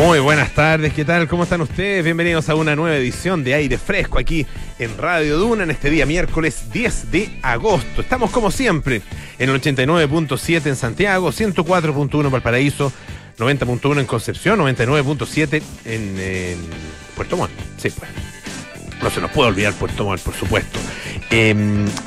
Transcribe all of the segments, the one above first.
Muy buenas tardes, ¿qué tal? ¿Cómo están ustedes? Bienvenidos a una nueva edición de Aire Fresco aquí en Radio Duna en este día miércoles 10 de agosto. Estamos como siempre en el 89.7 en Santiago, 104.1 en Valparaíso, 90.1 en Concepción, 99.7 en, en, Puerto Montt. Sí, pues. No se nos puede olvidar por supuesto. Eh,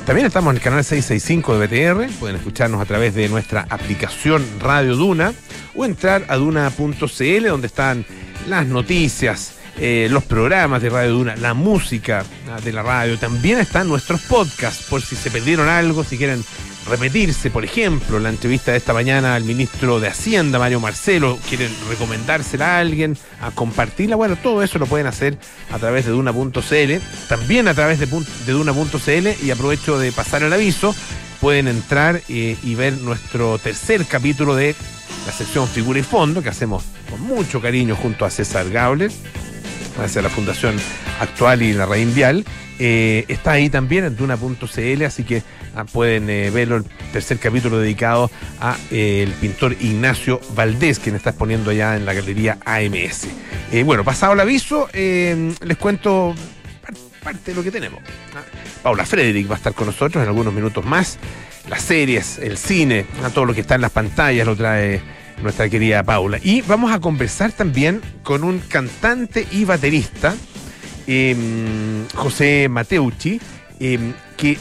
también estamos en el canal 665 de BTR. Pueden escucharnos a través de nuestra aplicación Radio Duna o entrar a duna.cl donde están las noticias, eh, los programas de Radio Duna, la música ah, de la radio. También están nuestros podcasts por si se perdieron algo, si quieren repetirse, por ejemplo, la entrevista de esta mañana al ministro de Hacienda, Mario Marcelo, quieren recomendársela a alguien, a compartirla, bueno, todo eso lo pueden hacer a través de duna.cl, también a través de, duna.cl y aprovecho de pasar el aviso, pueden entrar eh, y ver nuestro tercer capítulo de la sección Figura y Fondo, que hacemos con mucho cariño junto a César Gauler, gracias a la Fundación Actual y la Rein Vial. Eh, está ahí también en duna.cl, así que ah, pueden eh, verlo, el tercer capítulo dedicado a eh, el pintor Ignacio Valdés, quien está exponiendo allá en la galería AMS. Eh, bueno, pasado el aviso, eh, les cuento par- parte de lo que tenemos. Paula Frederick va a estar con nosotros en algunos minutos más. Las series, el cine, todo lo que está en las pantallas lo trae nuestra querida Paula. Y vamos a conversar también con un cantante y baterista eh, José Mateucci, eh, que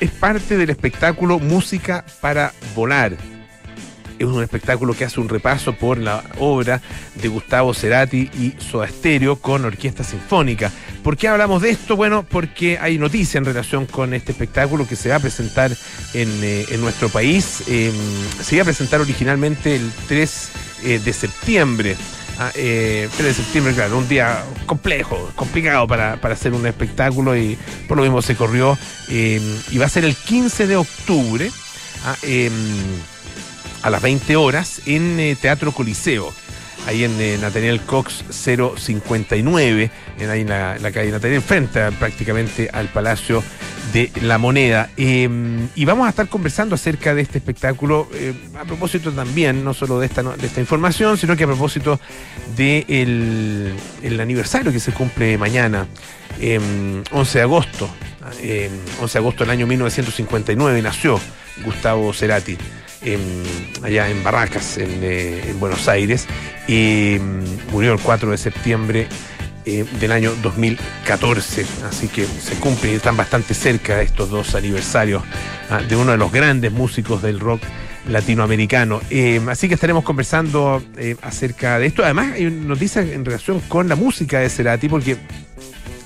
es parte del espectáculo Música para Volar. Es un espectáculo que hace un repaso por la obra de Gustavo Cerati y Soda Stereo con orquesta sinfónica. ¿Por qué hablamos de esto? Bueno, porque hay noticia en relación con este espectáculo que se va a presentar en, eh, en nuestro país. Eh, se iba a presentar originalmente el 3 eh, de septiembre. Ah, eh, 3 de septiembre, claro, un día complejo, complicado para, para hacer un espectáculo y por lo mismo se corrió. eh, y va a ser el 15 de octubre ah, em, a las 20 horas en eh, Teatro Coliseo. Ahí en eh, Nathaniel Cox 059, en, ahí en la, la calle Nathaniel, frente prácticamente al Palacio de la Moneda. Eh, y vamos a estar conversando acerca de este espectáculo, eh, a propósito también, no solo de esta, de esta información, sino que a propósito del de el aniversario que se cumple mañana, eh, 11 de agosto. eh, 11 de agosto del año 1959 nació Gustavo Cerati allá en Barracas, en, eh, en Buenos Aires, y mm, murió el 4 de septiembre eh, del año 2014. Así que se cumplen están bastante cerca estos dos aniversarios ah, de uno de los grandes músicos del rock latinoamericano. Eh, así que estaremos conversando acerca de esto. Además, hay noticias en relación con la música de Cerati, porque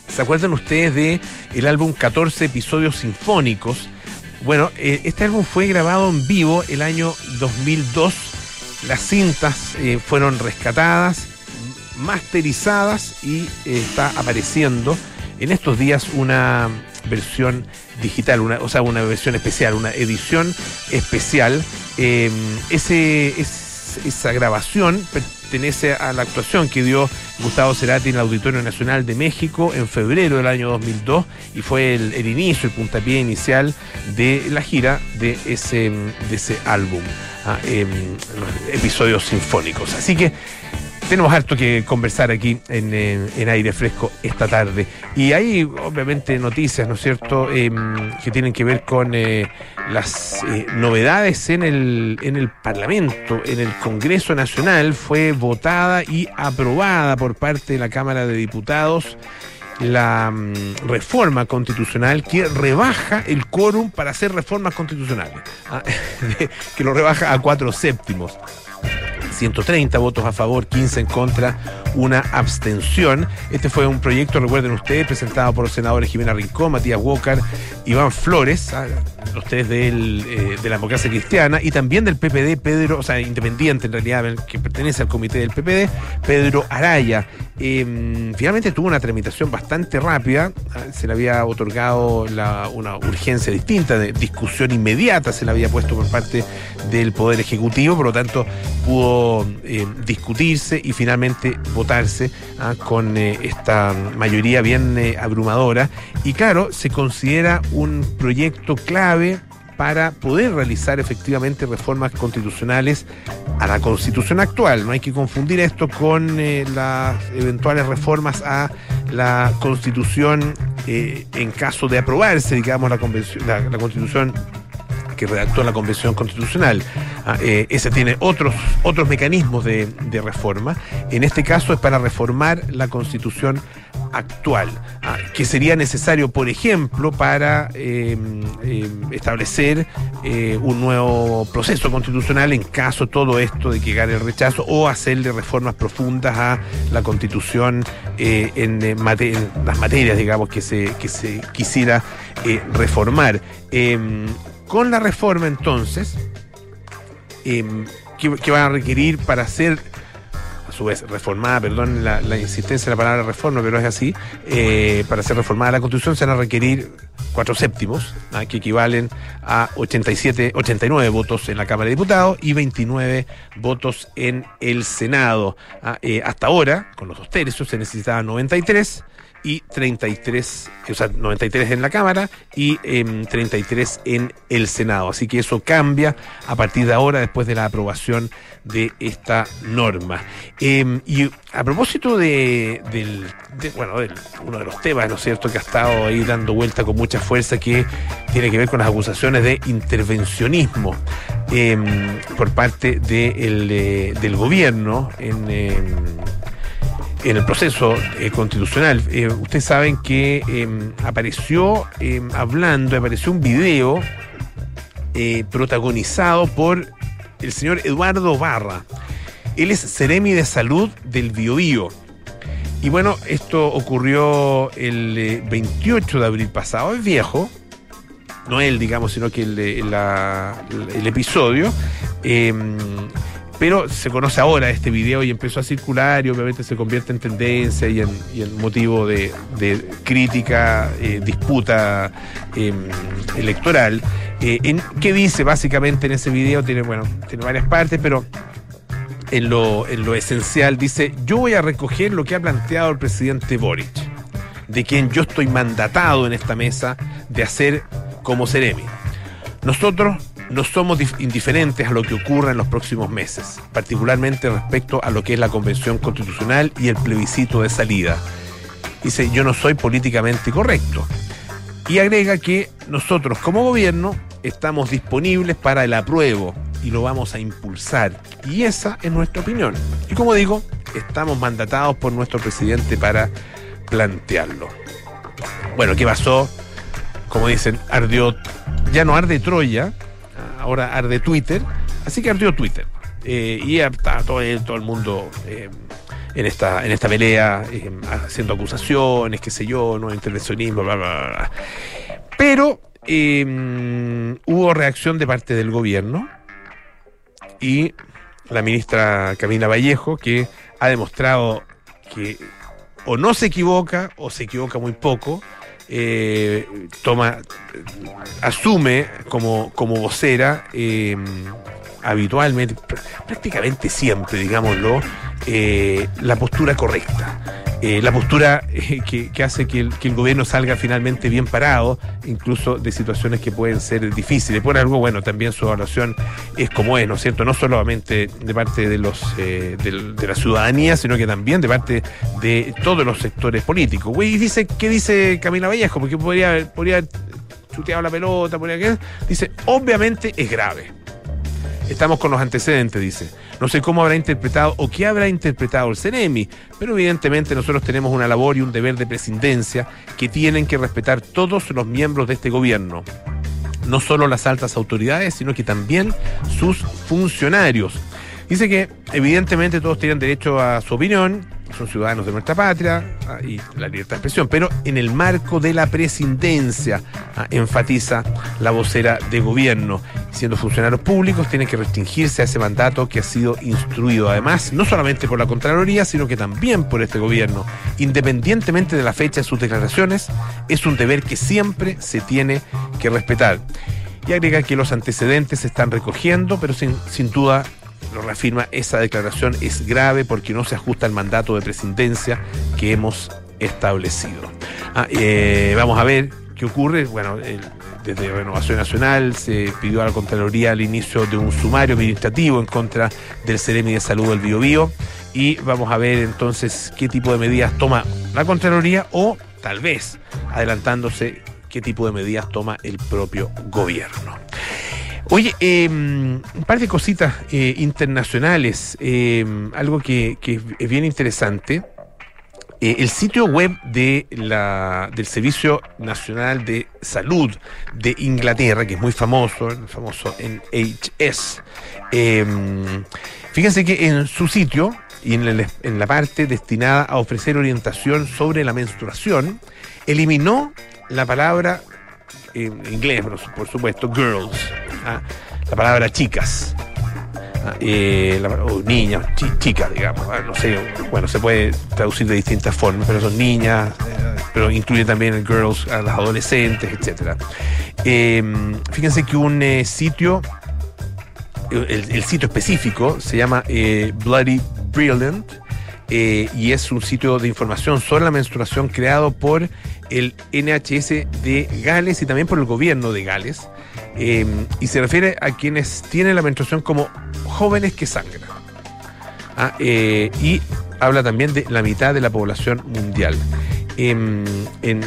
¿se acuerdan ustedes de el álbum 14 episodios sinfónicos? Bueno, eh, este álbum fue grabado en vivo el año 2002. Las cintas eh, fueron rescatadas, masterizadas y eh, está apareciendo en estos días una versión digital, una, o sea, una versión especial, una edición especial. Ese, es- esa grabación pertenece a la actuación que dio Gustavo Cerati en el Auditorio Nacional de México en febrero del año 2002 y fue el, inicio, el puntapié inicial de la gira de ese, de ese álbum, ah, em, episodios sinfónicos. Así que tenemos harto que conversar aquí en, en aire fresco esta tarde. Y hay obviamente noticias, ¿no es cierto?, Em, que tienen que ver con eh, las eh, novedades en el, en el Parlamento, en el Congreso Nacional. Fue votada y aprobada por parte de la Cámara de Diputados la mm, reforma constitucional que rebaja el quórum para hacer reformas constitucionales, Ah, que lo rebaja a cuatro séptimos. 130 votos a favor, 15 en contra, una abstención. Este fue un proyecto, recuerden ustedes, presentado por los senadores Jimena Rincón, Matías Walker, Iván Flores, ah, ustedes del, eh, de la democracia cristiana, y también del PPD, Pedro, o sea, independiente en realidad, que pertenece al comité del PPD, Pedro Araya. Eh, finalmente tuvo una tramitación bastante rápida, ah, se le había otorgado una urgencia distinta, discusión inmediata se le había puesto por parte del Poder Ejecutivo, por lo tanto pudo eh, discutirse y finalmente votarse ah, con eh, esta mayoría bien eh, abrumadora. Y claro, se considera un proyecto clave para poder realizar efectivamente reformas constitucionales a la constitución actual. No hay que confundir esto con las eventuales reformas a la constitución en caso de aprobarse, digamos, la, convención, la, la constitución que redactó la Convención Constitucional. Ah, eh, ese tiene otros, otros mecanismos de, reforma. En este caso es para reformar la Constitución actual, ah, que sería necesario, por ejemplo, para eh, eh, establecer eh, un nuevo proceso constitucional en caso todo esto de que gane el rechazo o hacerle reformas profundas a la Constitución en, en, las materias, digamos, que se, que se quisiera reformar. Em, con la reforma, entonces, ¿qué, ¿qué, van a requerir para ser, a su vez, reformada, perdón la, la insistencia de la palabra reforma, pero es así, eh, para ser reformada la Constitución se van a requerir cuatro séptimos, ¿ah? que equivalen a 87, 89 votos en la Cámara de Diputados y 29 votos en el Senado. ¿ah? Eh, hasta ahora, con los dos tercios, se necesitaban 93 y 33, o sea, 93 en la Cámara y eh, 33 en el Senado. Así que eso cambia a partir de ahora, después de la aprobación de esta norma. Eh, y a propósito de, bueno, uno de los temas, ¿no es cierto?, que ha estado ahí dando vuelta con mucha fuerza, que tiene que ver con las acusaciones de intervencionismo eh, por parte eh, del gobierno en en el proceso eh, constitucional. Eh, ustedes saben que eh, apareció hablando, apareció un video protagonizado por el señor Eduardo Barra. Él es Ceremi de Salud del Biobío. Y bueno, esto ocurrió el 28 de abril pasado, es viejo, no él, digamos, sino que el, la, el episodio. Pero se conoce ahora este video y empezó a circular y obviamente se convierte en tendencia y en, motivo de, crítica, eh, disputa eh, electoral. Eh, ¿Qué dice básicamente en ese video? Tiene, bueno, tiene varias partes, pero en lo, en lo esencial dice, yo voy a recoger lo que ha planteado el presidente Boric, de quien yo estoy mandatado en esta mesa de hacer como Ceremi. Nosotros no somos indiferentes a lo que ocurra en los próximos meses, particularmente respecto a lo que es la Convención Constitucional y el plebiscito de salida. Dice, yo no soy políticamente correcto. Y agrega que nosotros como gobierno estamos disponibles para el apruebo y lo vamos a impulsar. Y esa es nuestra opinión. Y como digo, estamos mandatados por nuestro presidente para plantearlo. Bueno, ¿qué pasó? Como dicen, ardió, ya no arde Troya, ahora arde Twitter, así que ardió Twitter. Eh, y está todo, todo el mundo eh, en, esta, en esta pelea, eh, haciendo acusaciones, qué sé yo, no intervencionismo, bla, bla, bla. Pero hubo reacción de parte del gobierno y la ministra Camila Vallejo, que ha demostrado que o no se equivoca o se equivoca muy poco eh, toma, asume como, como vocera eh, habitualmente, prácticamente siempre, digámoslo, eh, la postura correcta. Eh, la postura eh, que, hace que el, gobierno salga finalmente bien parado, incluso de situaciones que pueden ser difíciles. Por algo, bueno, también su evaluación es como es, ¿no es cierto? No solamente de parte de los de, la ciudadanía, sino que también de parte de todos los sectores políticos. Y dice, ¿qué dice Camila Vallejo? Porque podría, podría haber la pelota, podría. Dice, obviamente es grave. Estamos con los antecedentes, dice. No sé cómo habrá interpretado o qué habrá interpretado el CENEMI, pero evidentemente nosotros tenemos una labor y un deber de presidencia que tienen que respetar todos los miembros de este gobierno. No solo las altas autoridades, sino que también sus funcionarios. Dice que evidentemente todos tienen derecho a su opinión, son ciudadanos de nuestra patria ah, y la libertad de expresión, pero en el marco de la presidencia, ah, enfatiza la vocera de gobierno. Siendo funcionarios públicos, tienen que restringirse a ese mandato que ha sido instruido, además, no solamente por la Contraloría, sino que también por este gobierno. Independientemente de la fecha de sus declaraciones, es un deber que siempre se tiene que respetar. Y agrega que los antecedentes se están recogiendo, pero sin, sin duda lo reafirma, esa declaración es grave porque no se ajusta al mandato de presidencia que hemos establecido. Ah, eh, vamos a ver ¿Qué ocurre? Bueno, desde Renovación Nacional se pidió a la Contraloría el inicio de un sumario administrativo en contra del Ceremi de Salud del Biobío y vamos a ver entonces qué tipo de medidas toma la Contraloría o tal vez adelantándose qué tipo de medidas toma el propio gobierno. Oye, em, un par de cositas eh, internacionales, em, algo que, es bien interesante. Eh, el sitio web de la, del Servicio Nacional de Salud de Inglaterra, que es muy famoso, el famoso NHS, em, fíjense que en su sitio y en, en la parte destinada a ofrecer orientación sobre la menstruación, eliminó la palabra en inglés, por supuesto, girls, ¿ah? la palabra chicas. ¿ah? Eh, o niñas, chicas, digamos. ¿ah? No sé, bueno, se puede traducir de distintas formas, pero son niñas, eh, pero incluye también el girls a las adolescentes, etcétera. Em, fíjense que un eh, sitio, el, sitio específico se llama Bloody Brilliant. y es un sitio de información sobre la menstruación creado por el NHS de Gales y también por el gobierno de Gales. Em, y se refiere a quienes tienen la menstruación como jóvenes que sangran. Ah, eh, y habla también de la mitad de la población mundial. Em,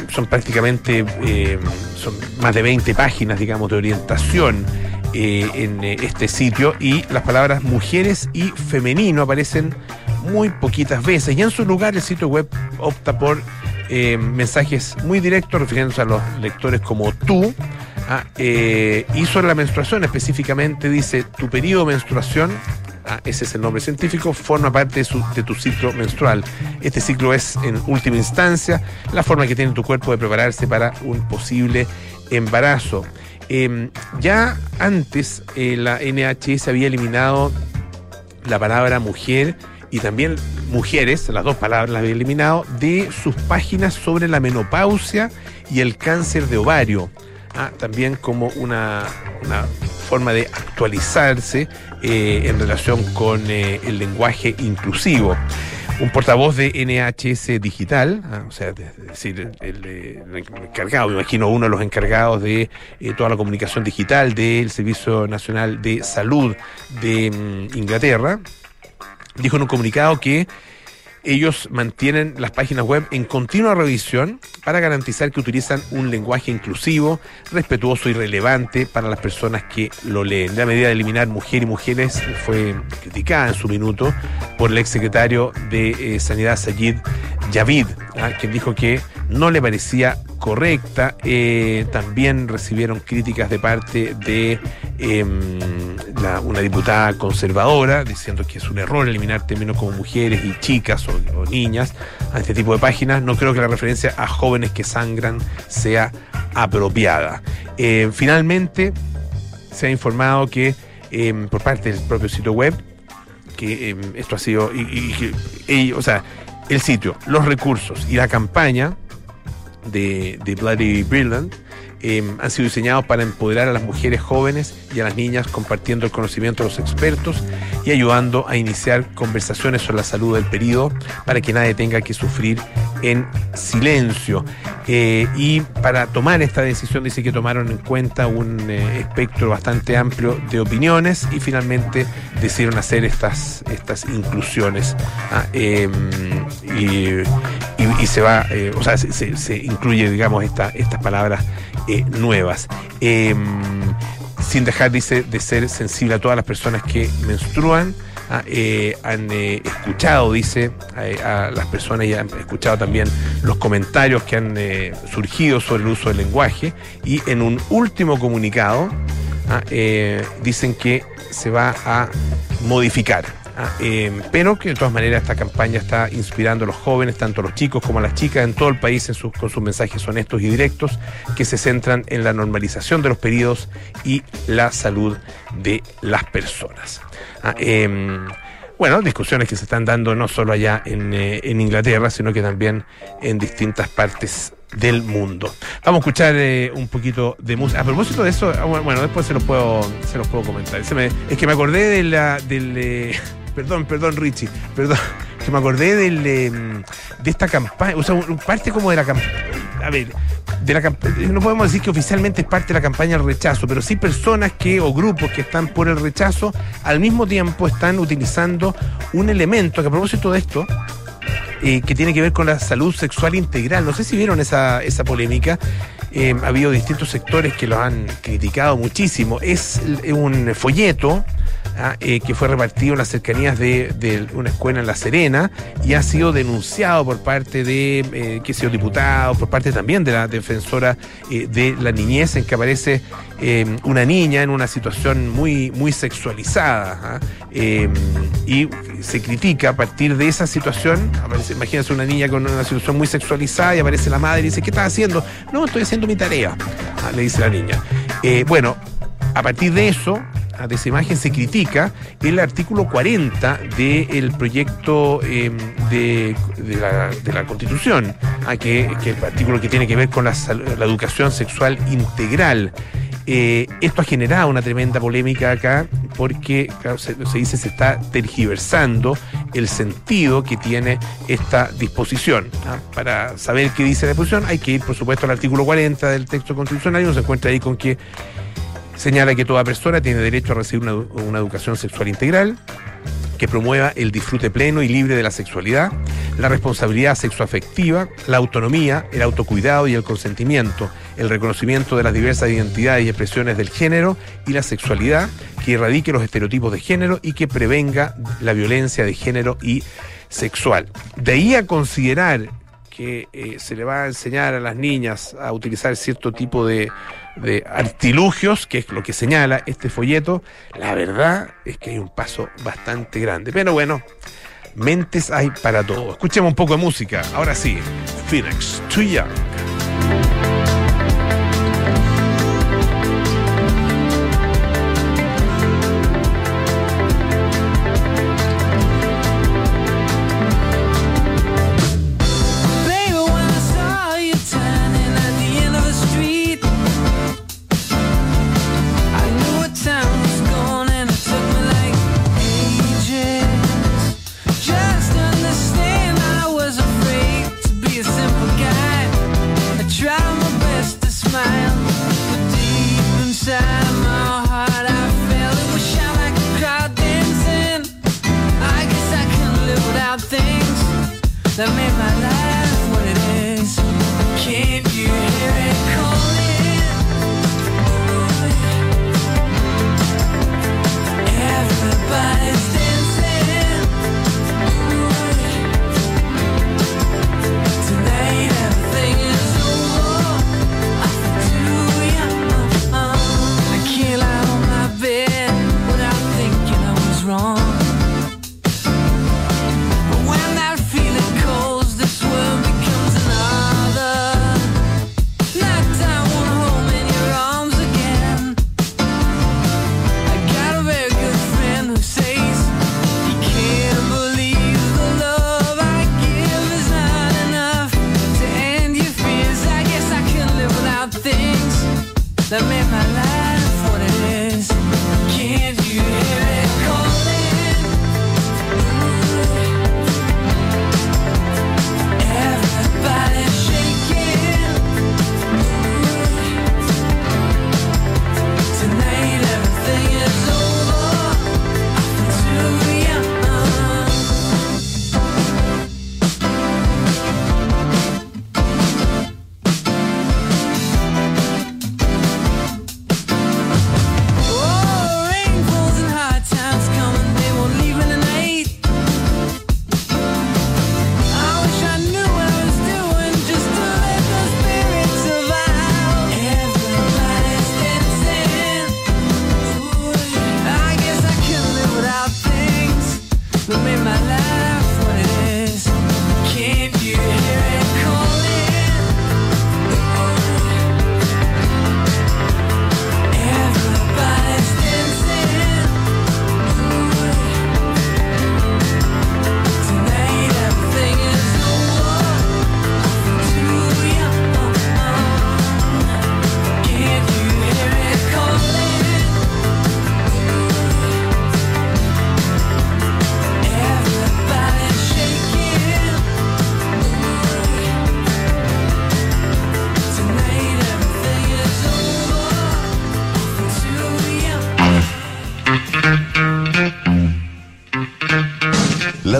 son prácticamente em, son más de 20 páginas, digamos, de orientación eh, en eh, este sitio y las palabras mujeres y femenino aparecen muy poquitas veces. Y en su lugar el sitio web opta por eh, mensajes muy directos refiriéndose a los lectores como tú. Ah, eh, y sobre la menstruación específicamente dice, tu periodo de menstruación, ah, ese es el nombre científico, forma parte de, tu ciclo menstrual. Este ciclo es, en última instancia, la forma que tiene tu cuerpo de prepararse para un posible embarazo. Em, ya antes eh, la NHS había eliminado la palabra mujer y también mujeres, las dos palabras las había eliminado, de sus páginas sobre la menopausia y el cáncer de ovario. Ah, también como una, forma de actualizarse eh, en relación con eh, el lenguaje inclusivo. Un portavoz de NHS Digital, ah, o sea, es decir, el, encargado, me imagino uno de los encargados de eh, toda la comunicación digital del Servicio Nacional de Salud de mm, Inglaterra, dijo en un comunicado que ellos mantienen las páginas web en continua revisión para garantizar que utilizan un lenguaje inclusivo, respetuoso y relevante para las personas que lo leen. La medida de eliminar mujer y mujeres fue criticada en su minuto por el exsecretario de eh, Sanidad Sayid Javid, ¿ah? quien dijo que no le parecía correcta. Eh, también recibieron críticas de parte de em, una diputada conservadora diciendo que es un error eliminar términos como mujeres y chicas o, niñas a este tipo de páginas. No creo que la referencia a jóvenes que sangran sea apropiada. Eh, finalmente, se ha informado que em, por parte del propio sitio web que em, esto ha sido o sea el sitio, los recursos y la campaña de, Bloody Brilliant Em, han sido diseñados para empoderar a las mujeres jóvenes y a las niñas compartiendo el conocimiento de los expertos y ayudando a iniciar conversaciones sobre la salud del periodo para que nadie tenga que sufrir en silencio. Eh, y para tomar esta decisión dice que tomaron en cuenta un eh, espectro bastante amplio de opiniones y finalmente decidieron hacer estas, estas inclusiones. Ah, em, y, se va, eh, o sea, se, incluye, digamos, esta, estas palabras eh, nuevas. Em, sin dejar, dice, de ser sensible a todas las personas que menstruan. Ah, eh, han escuchado, dice, a, las personas y han escuchado también los comentarios que han surgido sobre el uso del lenguaje y en un último comunicado ah, dicen que se va a modificar Ah, em, pero que de todas maneras esta campaña está inspirando a los jóvenes, tanto los chicos como a las chicas en todo el país con sus mensajes honestos y directos que se centran en la normalización de los periodos y la salud de las personas. Ah, em, bueno, discusiones que se están dando no solo allá en, eh, en Inglaterra, sino que también en distintas partes del mundo. Vamos a escuchar eh, un poquito de música. A propósito de eso, ah, bueno, después se los puedo, se los puedo comentar. es que me acordé de la, del, eh, perdón, perdón, Richie, perdón, que me acordé em, de esta campaña, o sea, parte como de la campaña. A ver, de la no podemos decir que oficialmente es parte de la campaña del rechazo, pero sí personas que o grupos que están por el rechazo al mismo tiempo están utilizando un elemento que a propósito de esto eh, que tiene que ver con la salud sexual integral. No sé si vieron esa, esa polémica. Eh, ha habido distintos sectores que lo han criticado muchísimo. Es un folleto. Eh, que fue repartido en las cercanías de, una escuela en La Serena y ha sido denunciado por parte de, eh, que sido diputado, por parte también de la defensora eh, de la niñez, en que aparece una niña en una situación muy, muy sexualizada. ¿ah? y se critica a partir de esa situación, imagínense una niña con una situación muy sexualizada y aparece la madre y dice, ¿qué estás haciendo? No, estoy haciendo mi tarea, ¿ah? le dice la niña. bueno, a partir de eso, de esa imagen se critica el artículo 40 del proyecto em, de, la, Constitución, ah, que, es el artículo que tiene que ver con la, educación sexual integral. Eh, esto ha generado una tremenda polémica acá porque se, dice se está tergiversando el sentido que tiene esta disposición. ¿ah? Para saber qué dice la disposición hay que ir, por supuesto, al artículo 40 del texto constitucional y uno se encuentra ahí con que Señala que toda persona tiene derecho a recibir una, educación sexual integral que promueva el disfrute pleno y libre de la sexualidad, la responsabilidad sexoafectiva, la autonomía, el autocuidado y el consentimiento, el reconocimiento de las diversas identidades y expresiones del género y la sexualidad, que erradique los estereotipos de género y que prevenga la violencia de género y sexual. De ahí a considerar que eh, se le va a enseñar a las niñas a utilizar cierto tipo de, de artilugios, que es lo que señala este folleto, la verdad es que hay un paso bastante grande. Pero bueno, mentes hay para todo. Escuchemos un poco de música. Ahora sí, Phoenix, Too Young.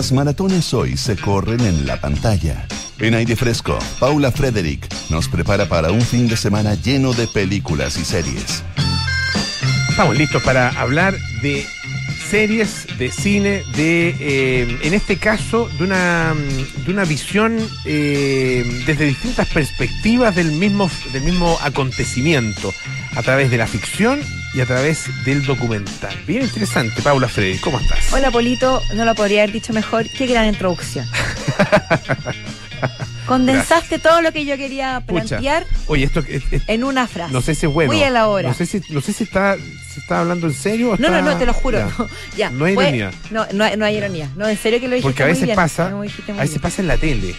Las maratones hoy se corren en la pantalla. En aire fresco, Paula Frederick nos prepara para un fin de semana lleno de películas y series. Estamos listos para hablar de series, de cine, de, eh, en este caso, de una, de una visión eh, desde distintas perspectivas del mismo, del mismo acontecimiento, a través de la ficción y a través del documental. Bien interesante, Paula Freddy, ¿cómo estás? Hola, Polito, no lo podría haber dicho mejor. Qué gran introducción. Condensaste todo lo que yo quería plantear Oye, esto es, es- en una frase. no sé si es bueno. Muy a la hora. No sé si, no sé si está, si está hablando en serio o No, no, está- no, te lo juro. Ya. No, ya, No hay ironía. No, no, hay- no hay ironía. No, en serio que lo dijiste Porque a muy veces bien. pasa, a veces bien. pasa en la tele,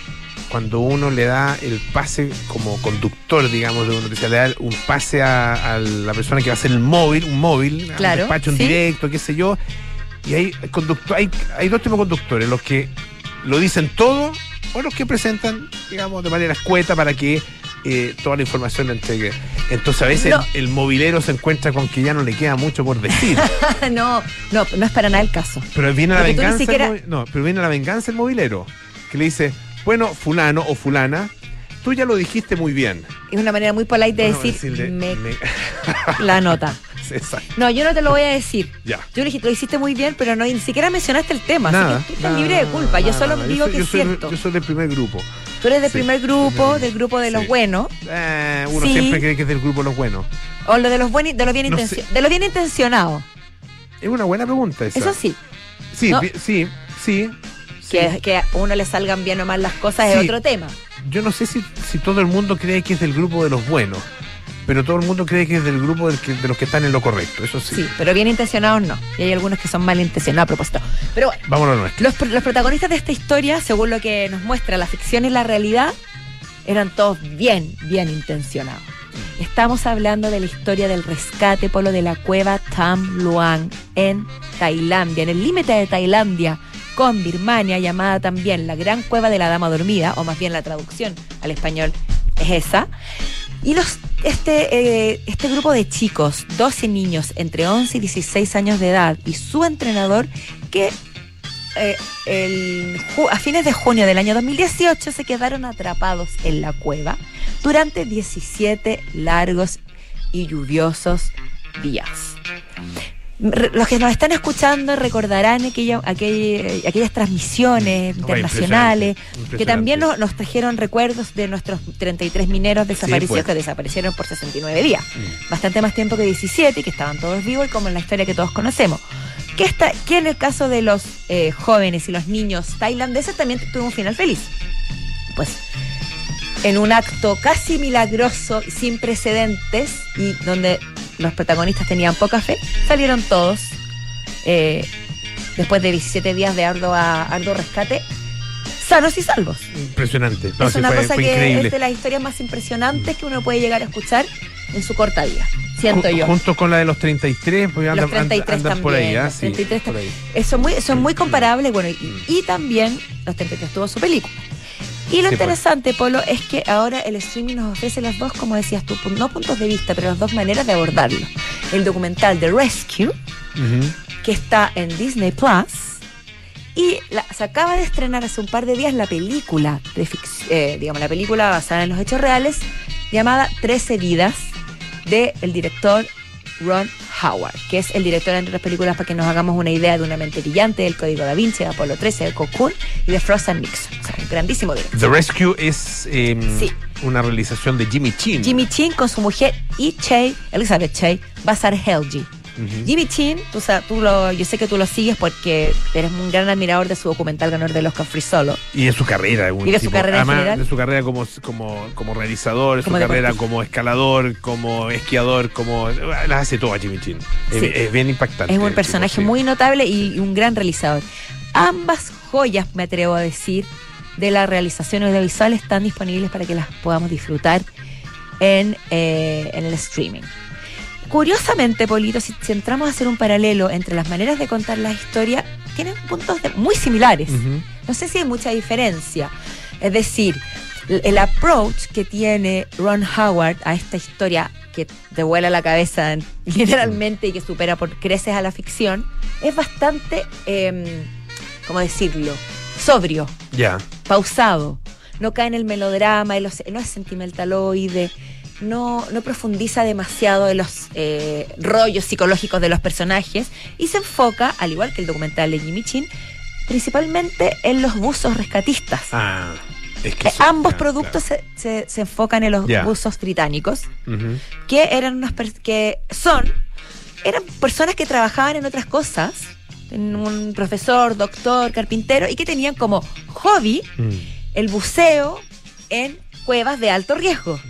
cuando uno le da el pase como conductor, digamos, de una noticia, le da un pase a, a la persona que va a hacer el móvil, un móvil, Claro, un despacho sí. directo, qué sé yo, y hay conductor, hay, hay dos tipos de conductores, los que lo dicen todo o los que presentan, digamos, de manera escueta para que eh, toda la información la entregue. Entonces a veces No. el, el movilero se encuentra con que ya no le queda mucho por decir. no, no, no es para nada el caso. Pero viene la Porque ni venganza. el siquiera- movi- no, pero viene la venganza el movilero. Que le dice, bueno, fulano o fulana, tú ya lo dijiste muy bien. Es una manera muy polite de Bueno, decir decirle, me- me- la nota. Exacto. No, yo no te lo voy a decir. Ya. Yo le dije, lo hiciste muy bien, pero no, ni siquiera mencionaste el tema. Nada, así que tú estás nada, libre de culpa. yo solo digo soy- que yo es soy- cierto. Yo soy del primer grupo. Tú eres del sí. primer grupo, del grupo de los buenos. Eh, uno Sí. siempre cree que es del grupo de los buenos. O lo de los, buen, de los bien, No intencio- sé. de los bien intencionados. Es una buena pregunta esa. Eso sí. Sí, No. sí, sí. Que, que a uno le salgan bien o mal las cosas es otro tema. Yo no sé si, si todo el mundo cree que es del grupo de los buenos, pero todo el mundo cree que es del grupo del que- de los que están en lo correcto. Eso sí. Sí, pero bien intencionados no. Y hay algunos que son mal intencionados a propósito. Pero bueno, Vámonos a nuestro. los, los protagonistas de esta historia, según lo que nos muestra la ficción y la realidad, eran todos bien, bien intencionados. Estamos hablando de la historia del rescate polo de la cueva Tam Luang en Tailandia, en el límite de Tailandia con Birmania, llamada también la Gran Cueva de la Dama Dormida, o más bien la traducción al español es esa. Y los, este, eh, este grupo de chicos, 12 niños entre 11 y 16 años de edad, y su entrenador, que eh, el a fines de junio del año 2018 se quedaron atrapados en la cueva durante 17 largos y lluviosos días. Los que nos están escuchando recordarán aquella, aquella- aquellas transmisiones internacionales impresionante, que también nos, nos trajeron recuerdos de nuestros 33 mineros desaparecidos pues. que desaparecieron por 69 días. Mm. Bastante más tiempo que 17 y que estaban todos vivos y como en la historia que todos conocemos. Que, está, que en el caso de los eh, jóvenes y los niños tailandeses también tuvo un final feliz. Pues en un acto casi milagroso sin precedentes y donde los protagonistas tenían poca fe, salieron todos eh, después de 17 días de arduo, arduo rescate, sanos y salvos. Impresionante. No, es sí, una fue, cosa fue que increíble. es de las historias más impresionantes que uno puede llegar a escuchar en su corta vida, siento Ju- yo. Junto con la de los 33, pues andan, Los 33 andan por ahí, también, ¿ah? los Sí, 33 por ahí. Eso muy, son muy Mm. comparables, bueno, y, y también los 33 tuvo su película. Y lo Sí, interesante, Polo, es que ahora el streaming nos ofrece las dos, como decías tú, no puntos de vista, pero las dos maneras de abordarlo. El documental The Rescue, que está en Disney Plus, y la- se acaba de estrenar hace un par de días la película, de eh, digamos, la película basada en los hechos reales, llamada Trece vidas, del director Ron Howard, que es el director de otras películas para que nos hagamos una idea de una mente brillante, del Código da Vinci, de Apolo 13, de Cocoon y de Frost and Nixon. O sea, un grandísimo director. The Rescue es eh, Sí. una realización de Jimmy Chin. Jimmy Chin con su mujer y Che, Elizabeth Che, Basar Helgi. Jimmy Chin, tú, lo, yo sé que tú lo sigues porque eres un gran admirador de su documental ganador del Oscar Free Solo. Y de su carrera. un Y de su carrera en además, general. de su carrera como, como, como realizador, de Como su carrera como escalador, como esquiador, como... Las hace todas Jimmy Chin. Es- Sí. Es, bien impactante. Es un tipo, personaje sí. muy notable y un gran realizador. Ambas joyas, me atrevo a decir, de la realización audiovisual están disponibles para que las podamos disfrutar en, eh, en el streaming. Curiosamente, Polito, si, si entramos a hacer un paralelo entre las maneras de contar la historia, tienen puntos de- muy similares. No sé si hay mucha diferencia. Es decir, el approach que tiene Ron Howard a esta historia que te vuela la cabeza literalmente y que supera por creces a la ficción es bastante eh, ¿cómo decirlo? Sobrio, Ya. pausado. No cae en el melodrama, no es sentimentaloide, no, no profundiza demasiado en los eh, rollos psicológicos de los personajes y se enfoca, al igual que el documental de Jimmy Chin, principalmente en los buzos rescatistas. Ah, es que Eh, ambos ya, productos se, se- se enfocan en los buzos británicos, que eran pers- que son eran personas que trabajaban en otras cosas, en un profesor, doctor, carpintero y que tenían como hobby Mm. el buceo en cuevas de alto riesgo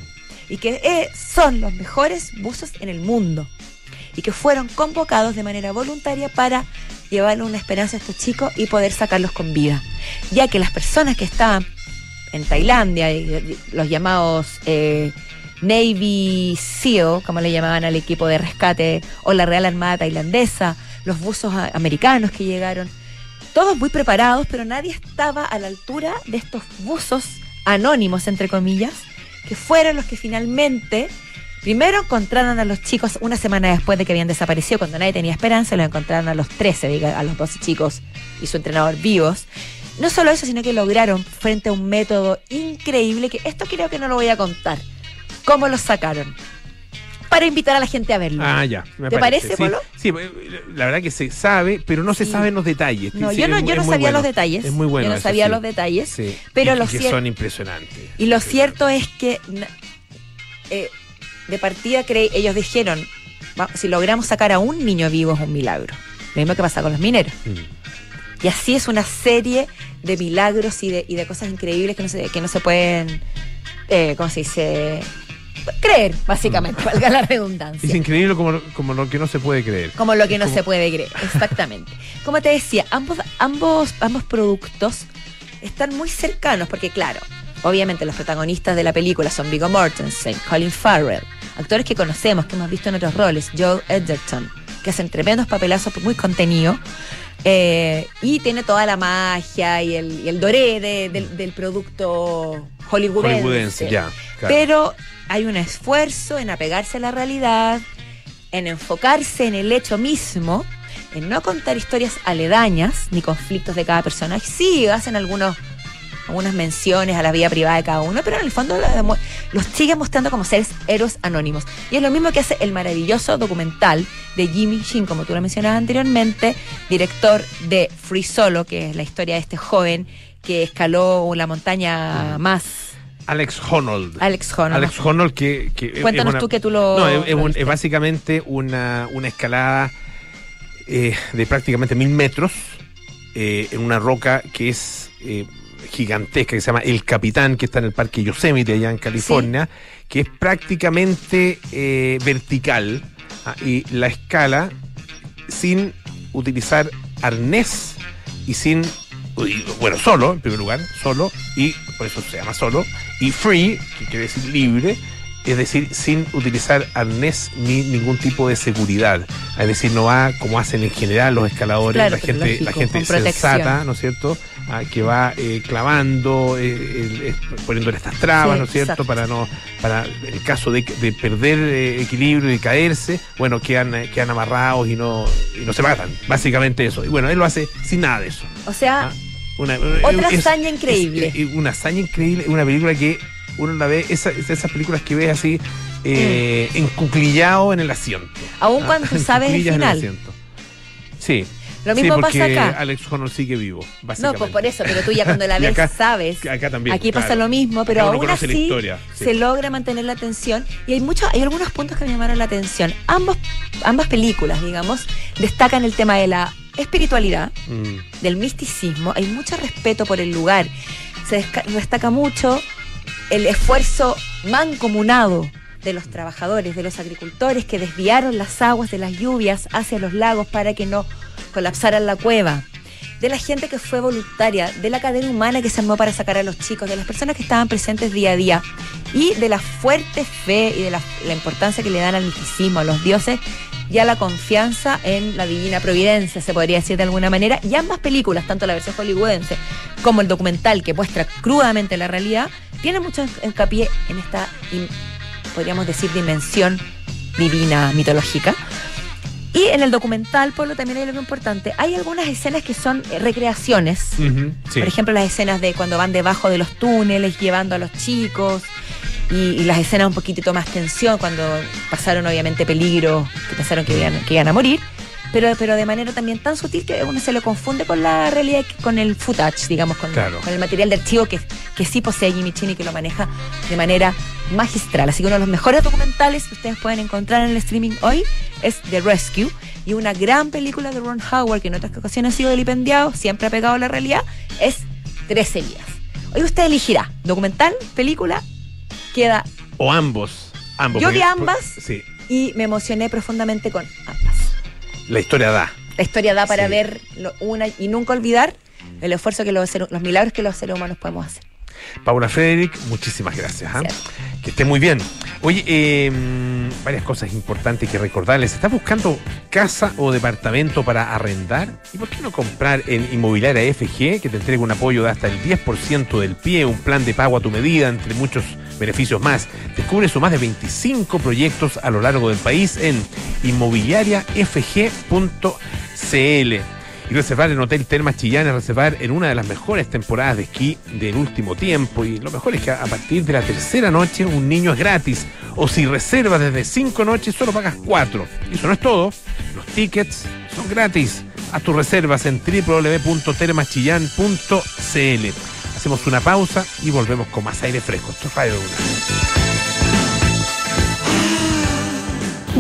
y que eh, son los mejores buzos en el mundo. Y que fueron convocados de manera voluntaria para llevarle una esperanza a estos chicos y poder sacarlos con vida, ya que las personas que estaban en Tailandia, los llamados eh, Navy SEAL, como le llamaban al equipo de rescate, o la Real Armada tailandesa, los buzos americanos que llegaron, todos muy preparados, pero nadie estaba a la altura de estos buzos anónimos, entre comillas, que fueron los que finalmente, primero encontraron a los chicos una semana después de que habían desaparecido, cuando nadie tenía esperanza, los encontraron a los 13, diga, a los 12 chicos y su entrenador vivos. No solo eso, sino que lograron, frente a un método increíble, que esto creo que no lo voy a contar, cómo los sacaron, para invitar a la gente a verlo. Ah, ya. me ¿Te parece, sí, Polo? Sí, eh, la verdad que se sabe, pero no se Sí. saben los detalles. No, Sí, yo no, es- yo no sabía bueno. los detalles. Es muy bueno. Yo no sabía los detalles. Sí. pero y, lo y que son impresionantes. Y lo cierto es que eh, de partida cre- ellos dijeron, "Va- si logramos sacar a un niño vivo es un milagro. Lo mismo que pasa con los mineros. Mm. Y así es una serie de milagros y de, y de cosas increíbles que no se, que no se pueden, eh, ¿cómo se dice? Creer, básicamente, valga la redundancia. Es increíble como, como lo que no se puede creer. Como lo que no Como- se puede creer, exactamente. Como te decía, ambos, ambos, ambos productos están muy cercanos, porque claro, obviamente los protagonistas de la película son Viggo Mortensen, Colin Farrell, actores que conocemos, que hemos visto en otros roles, Joe Edgerton, que hacen tremendos papelazos muy contenidos, eh, y tiene toda la magia y el, y el doré de- del- del producto hollywoodense. Hollywoodense, ya. claro. Pero hay un esfuerzo en apegarse a la realidad, en enfocarse en el hecho mismo, en no contar historias aledañas ni conflictos de cada personaje. Sí, hacen algunos, algunas menciones a la vida privada de cada uno, pero en el fondo los siguen mostrando como seres héroes anónimos. Y es lo mismo que hace el maravilloso documental de Jimmy Shin, como tú lo mencionabas anteriormente, director de Free Solo, que es la historia de este joven que escaló la montaña más Alex Honnold. Alex Honnold. Alex Honnold que... Cuéntanos es una- tú que tú lo. No, es, un- es básicamente una, una escalada eh, de prácticamente mil metros eh, en una roca que es eh, gigantesca, que se llama El Capitán, que está en el Parque Yosemite allá en California, que es prácticamente vertical ah, y la escala sin utilizar arnés y sin, y, bueno, solo, en primer lugar, solo, y por eso se llama solo, y free, que quiere decir libre, es decir, sin utilizar arnés ni ningún tipo de seguridad. Es decir, no va como hacen en general los escaladores, Claro, la gente, lógico, la gente sensata, ¿no es cierto? Ah, que va eh, clavando, eh, el- poniéndole estas trabas, Sí, ¿no es cierto? Para no, para el caso de, de perder eh, equilibrio y caerse, bueno, quedan, eh, quedan amarrados y no, y no se matan. Básicamente eso. Y bueno, él lo hace sin nada de eso. O sea, Ah, Una, Otra es- hazaña increíble. es- es una hazaña increíble, una película que uno la ve, esa- esas películas que ves así, eh, encuclillado en el asiento. Mm. Ah, cuando tú sabes el cuclillas en final. asiento. Sí. Lo sí, mismo porque pasa acá. Alex Honnold sigue vivo, No, básicamente. pues por eso, pero tú ya cuando la ves acá- sabes. Acá también. Aquí pasa lo mismo, pero aún la así historia, sí. se logra mantener la atención. Y hay muchos, hay algunos puntos que me llamaron la atención. Ambos, ambas películas, digamos, destacan el tema de la espiritualidad, Mm. del misticismo. Hay mucho respeto por el lugar. Se destaca mucho el esfuerzo mancomunado de los trabajadores, de los agricultores que desviaron las aguas de las lluvias hacia los lagos para que no colapsaran la cueva, de la gente que fue voluntaria, de la cadena humana que se armó para sacar a los chicos, de las personas que estaban presentes día a día y de la fuerte fe y de la, la importancia que le dan al misticismo, a los dioses y a la confianza en la divina providencia, se podría decir de alguna manera. Y ambas películas, tanto la versión hollywoodense como el documental que muestra crudamente la realidad, tienen mucho hincapié en esta, podríamos decir, dimensión divina, mitológica. Y en el documental, Polo, también hay algo importante. Hay algunas escenas que son eh, recreaciones. Sí. Por ejemplo, las escenas de cuando van debajo de los túneles llevando a los chicos. Y, y las escenas un poquitito más tensión, cuando pasaron obviamente peligro, que pensaron que iban, que iban a morir. Pero, pero de manera también tan sutil que uno se lo confunde con la realidad, con el footage, digamos, con, Claro. con el material de archivo que, que sí posee Jimmy Chin y que lo maneja de manera magistral. Así que uno de los mejores documentales que ustedes pueden encontrar en el streaming hoy es The Rescue y una gran película de Ron Howard que en otras ocasiones ha sido vilipendiado, siempre ha pegado a la realidad, es 13 días. Hoy usted elegirá documental, película, queda O ambos. ambos Yo vi ambas. Sí. y me emocioné profundamente con ambas. La historia da. La historia da para Sí. ver lo- una y nunca olvidar el esfuerzo que los, los milagros que los seres humanos podemos hacer. Paula Frederick, muchísimas gracias. ¿ah? Gracias. Que esté muy bien. Oye, eh, mm, varias cosas importantes que recordarles. ¿Estás buscando casa o departamento para arrendar? ¿Y por qué no comprar en Inmobiliaria FG, que te entrega un apoyo de hasta el 10% del pie, un plan de pago a tu medida, entre muchos beneficios más? Descubre sus más de 25 proyectos a lo largo del país en inmobiliariafg.cl. Y reservar en Hotel Termas Chillán es reservar en una de las mejores temporadas de esquí del último tiempo. Y lo mejor es que a partir de la tercera noche un niño es gratis. O si reservas desde cinco noches solo pagas cuatro. Y eso no es todo. Los tickets son gratis. Haz tus reservas en www.termaschillán.cl. Hacemos una pausa y volvemos con más aire fresco. Esto es Radio Duna.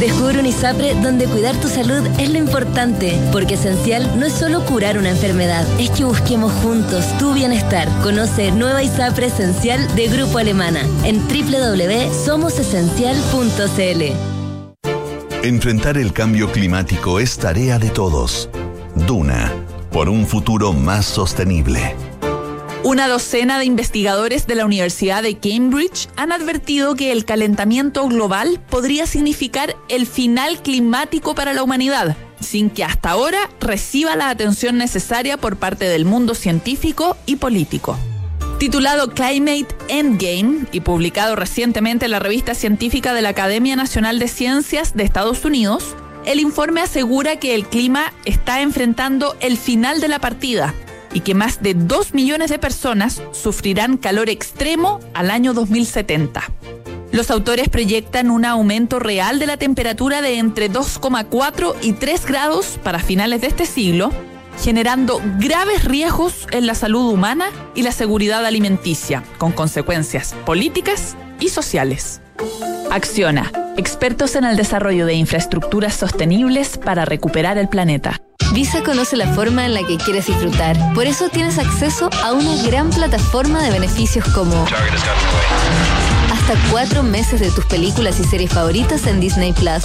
Descubre un ISAPRE donde cuidar tu salud es lo importante, porque esencial no es solo curar una enfermedad, es que busquemos juntos tu bienestar. Conoce Nueva ISAPRE Esencial de Grupo Alemana en www.somosesencial.cl. Enfrentar el cambio climático es tarea de todos. Duna, por un futuro más sostenible. Una docena de investigadores de la Universidad de Cambridge han advertido que el calentamiento global podría significar el final climático para la humanidad, sin que hasta ahora reciba la atención necesaria por parte del mundo científico y político. Titulado Climate Endgame y publicado recientemente en la revista científica de la Academia Nacional de Ciencias de Estados Unidos, el informe asegura que el clima está enfrentando el final de la partida y que más de 2 millones de personas sufrirán calor extremo al año 2070. Los autores proyectan un aumento real de la temperatura de entre 2,4 y 3 grados para finales de este siglo, generando graves riesgos en la salud humana y la seguridad alimenticia, con consecuencias políticas y sociales. Acciona, expertos en el desarrollo de infraestructuras sostenibles para recuperar el planeta. Visa conoce la forma en la que quieres disfrutar. Por eso tienes acceso a una gran plataforma de beneficios como hasta cuatro meses de tus películas y series favoritas en Disney Plus.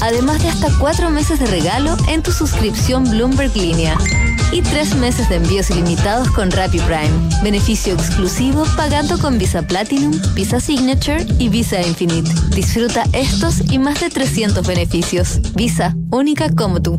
Además de hasta cuatro meses de regalo en tu suscripción Bloomberg Línea. Y tres meses de envíos ilimitados con Rappi Prime. Beneficio exclusivo pagando con Visa Platinum, Visa Signature y Visa Infinite. Disfruta estos y más de 300 beneficios. Visa, única como tú.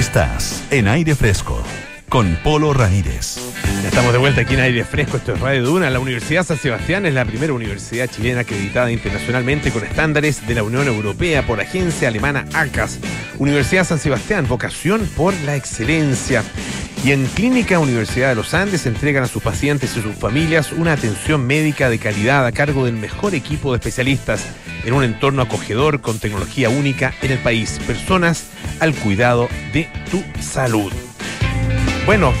Estás en aire fresco con Polo Ramírez. Estamos de vuelta aquí en aire fresco. Esto es Radio Duna. La Universidad San Sebastián es la primera universidad chilena acreditada internacionalmente con estándares de la Unión Europea por la agencia alemana ACAS. Universidad San Sebastián, vocación por la excelencia. Y en Clínica Universidad de los Andes entregan a sus pacientes y sus familias una atención médica de calidad a cargo del mejor equipo de especialistas en un entorno acogedor con tecnología única en el país. Personas al cuidado de tu salud. Bueno,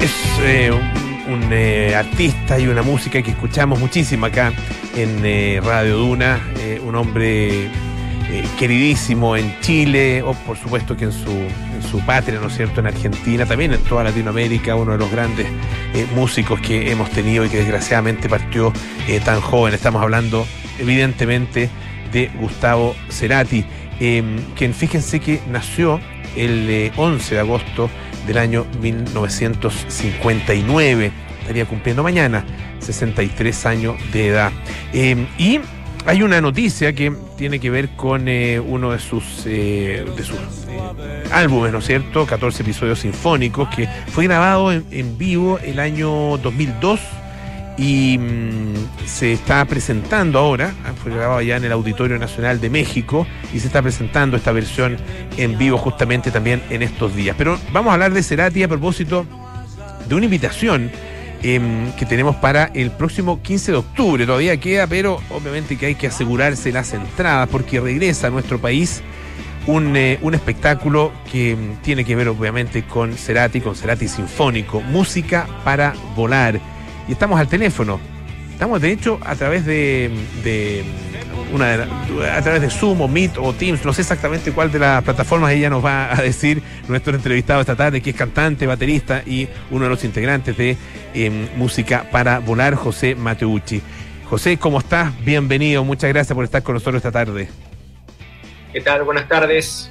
es eh, un, eh, artista y una música que escuchamos muchísimo acá en eh, Radio Duna, un hombre queridísimo en Chile, o por supuesto que en su, en su patria, ¿no es cierto?, en Argentina, también en toda Latinoamérica, uno de los grandes músicos que hemos tenido y que desgraciadamente partió tan joven. Estamos hablando, evidentemente, de Gustavo Cerati, quien fíjense que nació el 11 de agosto del año 1959. Estaría cumpliendo mañana 63 años de edad. Eh, y hay una noticia que tiene que ver con eh, uno de sus, eh, de sus álbumes, ¿no es cierto? 14 episodios sinfónicos, que fue grabado en, vivo el año 2002 y mmm, se está presentando ahora, ah, fue grabado ya en el Auditorio Nacional de México y se está presentando esta versión en vivo justamente también en estos días. Pero vamos a hablar de Cerati a propósito de una invitación eh, que tenemos para el próximo 15 de octubre. Todavía queda, pero obviamente que hay que asegurarse las entradas porque regresa a nuestro país un, eh, un, espectáculo que tiene que ver obviamente con Cerati, con Cerati Sinfónico, música para volar y estamos al teléfono. Estamos de hecho a través de, de una de, a través de Zoom o Meet o Teams, no sé exactamente cuál de las plataformas ella nos va a decir nuestro entrevistado esta tarde, que es cantante, baterista y uno de los integrantes de eh, Música para Volar, José Mateucci. José, ¿cómo estás? Bienvenido, muchas gracias por estar con nosotros esta tarde. ¿Qué tal? Buenas tardes.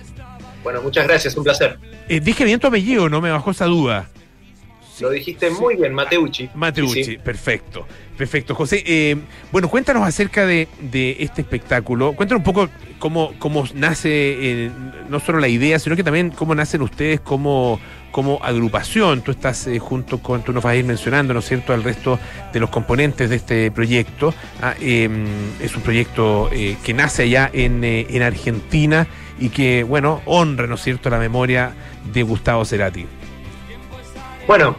Bueno, muchas gracias, un placer. Eh, dije bien tu apellido, no me bajó esa duda. Lo dijiste muy bien, Mateucci. Mateucci, sí, sí. perfecto. Perfecto. José, eh, bueno, cuéntanos acerca de, de, este espectáculo. Cuéntanos un poco cómo, cómo nace, eh, no solo la idea, sino que también cómo nacen ustedes como, como agrupación. Tú estás eh, junto con, tú nos vas a ir mencionando, ¿no es cierto?, al resto de los componentes de este proyecto. Ah, es un proyecto eh, que nace allá en, en Argentina y que, bueno, honra, ¿no es cierto?, la memoria de Gustavo Cerati. Bueno,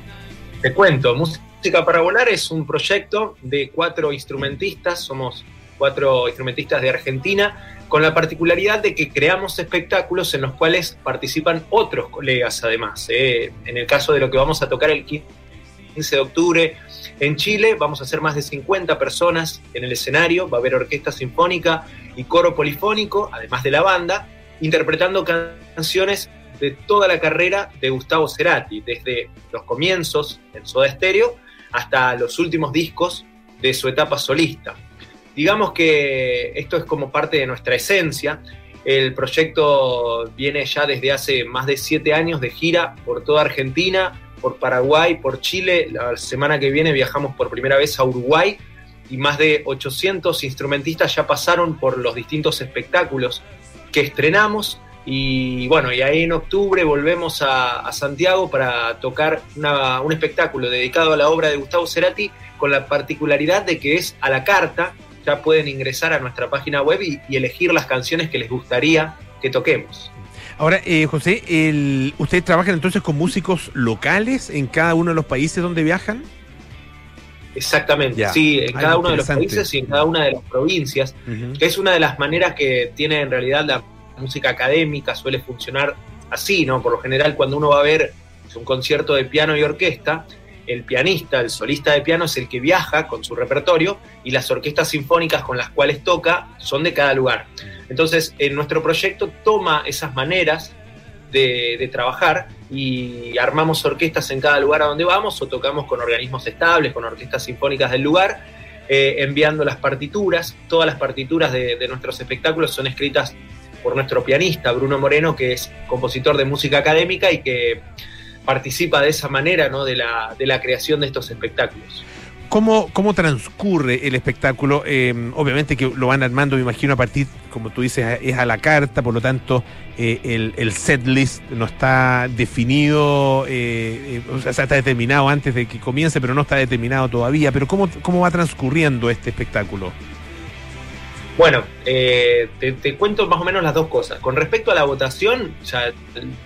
te cuento, Música para Volar es un proyecto de cuatro instrumentistas, somos cuatro instrumentistas de Argentina, con la particularidad de que creamos espectáculos en los cuales participan otros colegas además. ¿eh? En el caso de lo que vamos a tocar el 15 de octubre en Chile, vamos a ser más de 50 personas en el escenario, va a haber orquesta sinfónica y coro polifónico, además de la banda, interpretando canciones de toda la carrera de Gustavo Cerati, desde los comienzos en Soda Stereo hasta los últimos discos de su etapa solista. Digamos que esto es como parte de nuestra esencia. El proyecto viene ya desde hace más de siete años de gira por toda Argentina, por Paraguay, por Chile. La semana que viene viajamos por primera vez a Uruguay y más de 800 instrumentistas ya pasaron por los distintos espectáculos que estrenamos y bueno, y ahí en octubre volvemos a, a Santiago para tocar una, un espectáculo dedicado a la obra de Gustavo Cerati con la particularidad de que es a la carta ya pueden ingresar a nuestra página web y, y elegir las canciones que les gustaría que toquemos. Ahora, eh, José, el, ¿ustedes trabajan entonces con músicos locales en cada uno de los países donde viajan? Exactamente, Ya. sí, en Ah, cada uno de los países y en cada una de las provincias, que es una de las maneras que tiene en realidad la música académica, suele funcionar así, ¿no? Por lo general, cuando uno va a ver un concierto de piano y orquesta, el pianista, el solista de piano es el que viaja con su repertorio y las orquestas sinfónicas con las cuales toca son de cada lugar. Entonces, en nuestro proyecto toma esas maneras de, trabajar y armamos orquestas en cada lugar a donde vamos o tocamos con organismos estables, con orquestas sinfónicas del lugar, eh, enviando las partituras. Todas las partituras de nuestros espectáculos son escritas por nuestro pianista, Bruno Moreno, que es compositor de música académica y que participa de esa manera de, la, de la creación de estos espectáculos. ¿Cómo, ¿Cómo transcurre el espectáculo? Eh, obviamente que lo van armando, me imagino, a partir, como tú dices, es a la carta, por lo tanto, eh, el, el set list no está definido, eh, o sea, está determinado antes de que comience, pero no está determinado todavía. Pero ¿cómo, cómo va transcurriendo este espectáculo? Bueno, eh, te, cuento más o menos las dos cosas. Con respecto a la votación, sea,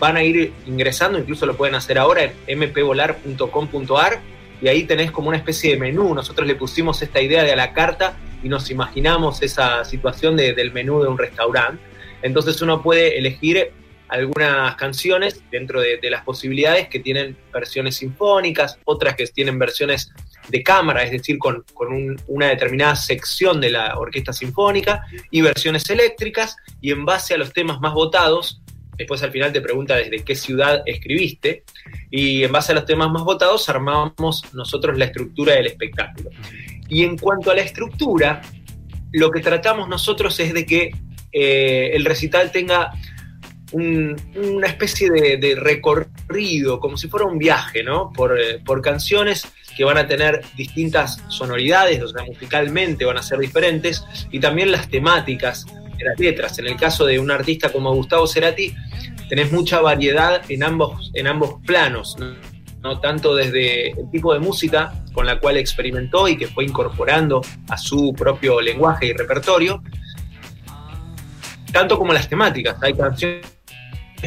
van a ir ingresando, incluso lo pueden hacer ahora en mpvolar.com.ar y ahí tenés como una especie de menú. Nosotros le pusimos esta idea de a la carta y nos imaginamos esa situación de- del menú de un restaurante. Entonces uno puede elegir algunas canciones dentro de, de las posibilidades que tienen versiones sinfónicas, otras que tienen versiones de cámara, es decir, con, con un- una determinada sección de la orquesta sinfónica, y versiones eléctricas, y en base a los temas más votados, después al final te pregunta desde qué ciudad escribiste, y en base a los temas más votados armamos nosotros la estructura del espectáculo. Y en cuanto a la estructura, lo que tratamos nosotros es de que eh, el recital tenga un- una especie de, recorrido, como si fuera un viaje, ¿no? Por, eh, por canciones que van a tener distintas sonoridades, o sea, musicalmente van a ser diferentes, y también las temáticas de las letras. En el caso de un artista como Gustavo Cerati, tenés mucha variedad en ambos, en ambos planos, ¿no? ¿no? tanto desde el tipo de música con la cual experimentó y que fue incorporando a su propio lenguaje y repertorio, tanto como las temáticas. Hay canciones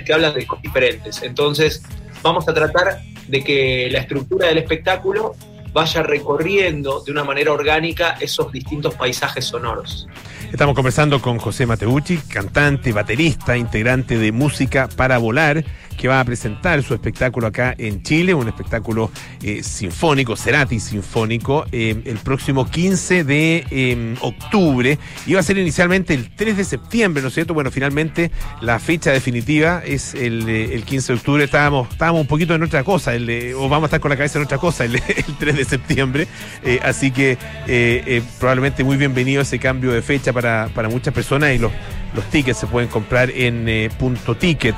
que hablan de cosas diferentes. Entonces, vamos a tratar de que la estructura del espectáculo vaya recorriendo de una manera orgánica esos distintos paisajes sonoros. Estamos conversando con José Mateucci, cantante, baterista, integrante de Música para Volar, que va a presentar su espectáculo acá en Chile, un espectáculo eh, sinfónico, Cerati sinfónico, eh, el próximo 15 de eh, octubre. Iba a ser inicialmente el 3 de septiembre, ¿no es cierto? Bueno, finalmente la fecha definitiva es el, eh, el 15 de octubre. Estábamos, estábamos un poquito en otra cosa, el, eh, o vamos a estar con la cabeza en otra cosa el, el 3 de septiembre. Eh, así que eh, eh, probablemente muy bienvenido ese cambio de fecha para, para muchas personas y los, los tickets se pueden comprar en eh, punto ticket.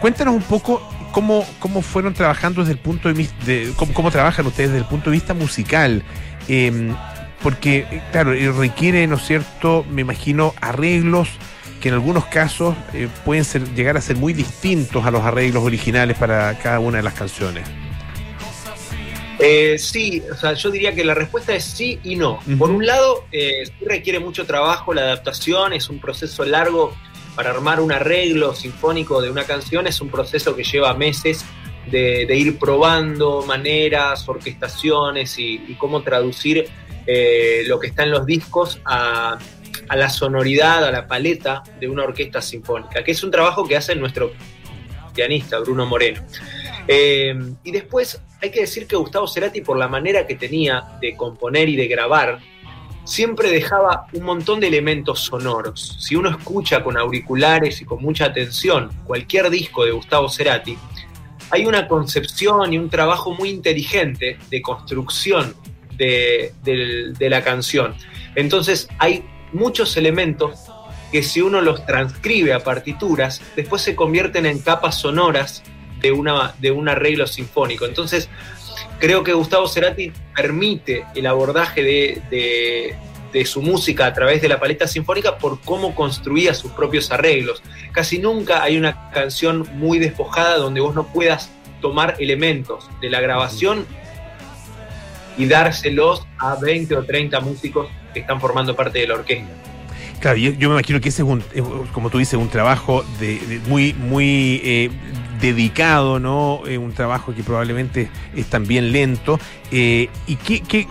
Cuéntanos un poco cómo, cómo fueron trabajando desde el punto de vista, de, cómo, cómo trabajan ustedes desde el punto de vista musical. Eh, porque, eh, claro, eh, requiere, ¿no es cierto?, me imagino, arreglos que en algunos casos eh, pueden ser, llegar a ser muy distintos a los arreglos originales para cada una de las canciones. Eh, sí, o sea, yo diría que la respuesta es sí y no. Por un lado, eh, sí requiere mucho trabajo la adaptación, es un proceso largo para armar un arreglo sinfónico de una canción, es un proceso que lleva meses de, ir probando maneras, orquestaciones y, cómo traducir eh, lo que está en los discos a, a la sonoridad, a la paleta de una orquesta sinfónica, que es un trabajo que hace nuestro pianista Bruno Moreno. Eh, y después hay que decir que Gustavo Cerati, por la manera que tenía de componer y de grabar, siempre dejaba un montón de elementos sonoros. Si uno escucha con auriculares y con mucha atención cualquier disco de Gustavo Cerati, hay una concepción y un trabajo muy inteligente de construcción de, la canción. Entonces hay muchos elementos que si uno los transcribe a partituras, después se convierten en capas sonoras de, de un arreglo sinfónico. Entonces, creo que Gustavo Cerati permite el abordaje de, su música a través de la paleta sinfónica por cómo construía sus propios arreglos. Casi nunca hay una canción muy despojada donde vos no puedas tomar elementos de la grabación y dárselos a 20 o 30 músicos que están formando parte de la orquesta. Claro, yo, me imagino que ese es un, como tú dices, un trabajo de, muy, muy eh, dedicado, ¿no? Eh, un trabajo que probablemente es también lento. Eh, ¿Y qué,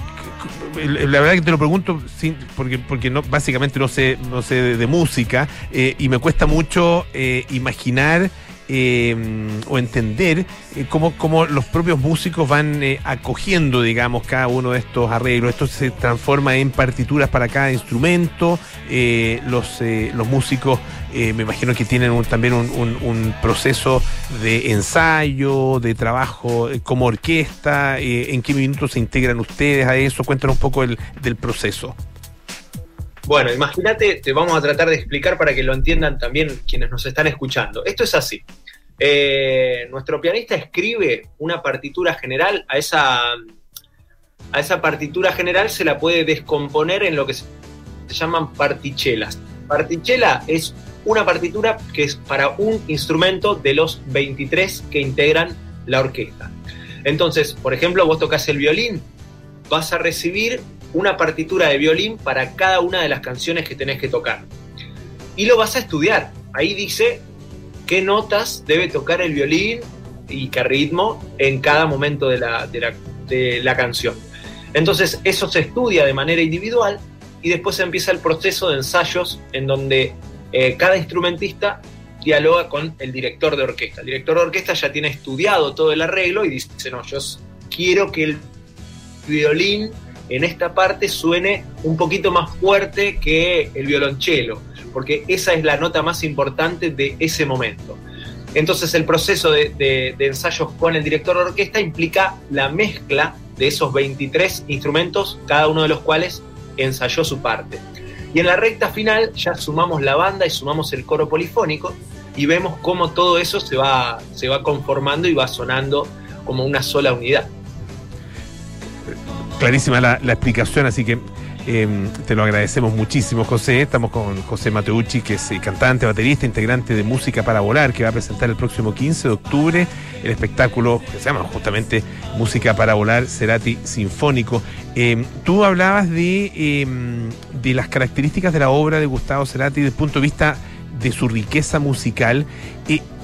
la verdad que te lo pregunto sin, porque, porque no, básicamente no sé, no sé de, música y me cuesta mucho imaginar Em, o entender eh, cómo, cómo, los propios músicos van eh, acogiendo, digamos, cada uno de estos arreglos. Esto se transforma en partituras para cada instrumento. Eh, los, los músicos, me imagino que tienen también un, proceso de ensayo, de trabajo como orquesta. ¿En qué minutos se integran ustedes a eso? Cuéntanos un poco del proceso. Bueno, imagínate, te vamos a tratar de explicar para que lo entiendan también quienes nos están escuchando. Esto es así. Eh, nuestro pianista escribe una partitura general, a esa, a esa partitura general se la puede descomponer en lo que se, llaman partichelas. Partichela es una partitura que es para un instrumento de los 23 que integran la orquesta. Entonces, por ejemplo, vos tocas el violín, vas a recibir una partitura de violín para cada una de las canciones que tenés que tocar. Y lo vas a estudiar. Ahí dice qué notas debe tocar el violín y qué ritmo en cada momento de la, de la, canción. Entonces eso se estudia de manera individual y después empieza el proceso de ensayos en donde eh, cada instrumentista dialoga con el director de orquesta. El director de orquesta ya tiene estudiado todo el arreglo y dice, no, yo quiero que el violín en esta parte suene un poquito más fuerte que el violonchelo, porque esa es la nota más importante de ese momento. Entonces el proceso de, ensayos con el director de orquesta implica la mezcla de esos 23 instrumentos, cada uno de los cuales ensayó su parte. Y en la recta final ya sumamos la banda y sumamos el coro polifónico y vemos cómo todo eso se va, conformando y va sonando como una sola unidad clarísima la, explicación, así que em, te lo agradecemos muchísimo, José. Estamos con José Mateucci, que es eh, cantante, baterista, integrante de Música para Volar, que va a presentar el próximo 15 de octubre el espectáculo que se llama justamente Música para Volar, Cerati Sinfónico. Em, tú hablabas de, em, de las características de la obra de Gustavo Cerati desde el punto de vista de su riqueza musical.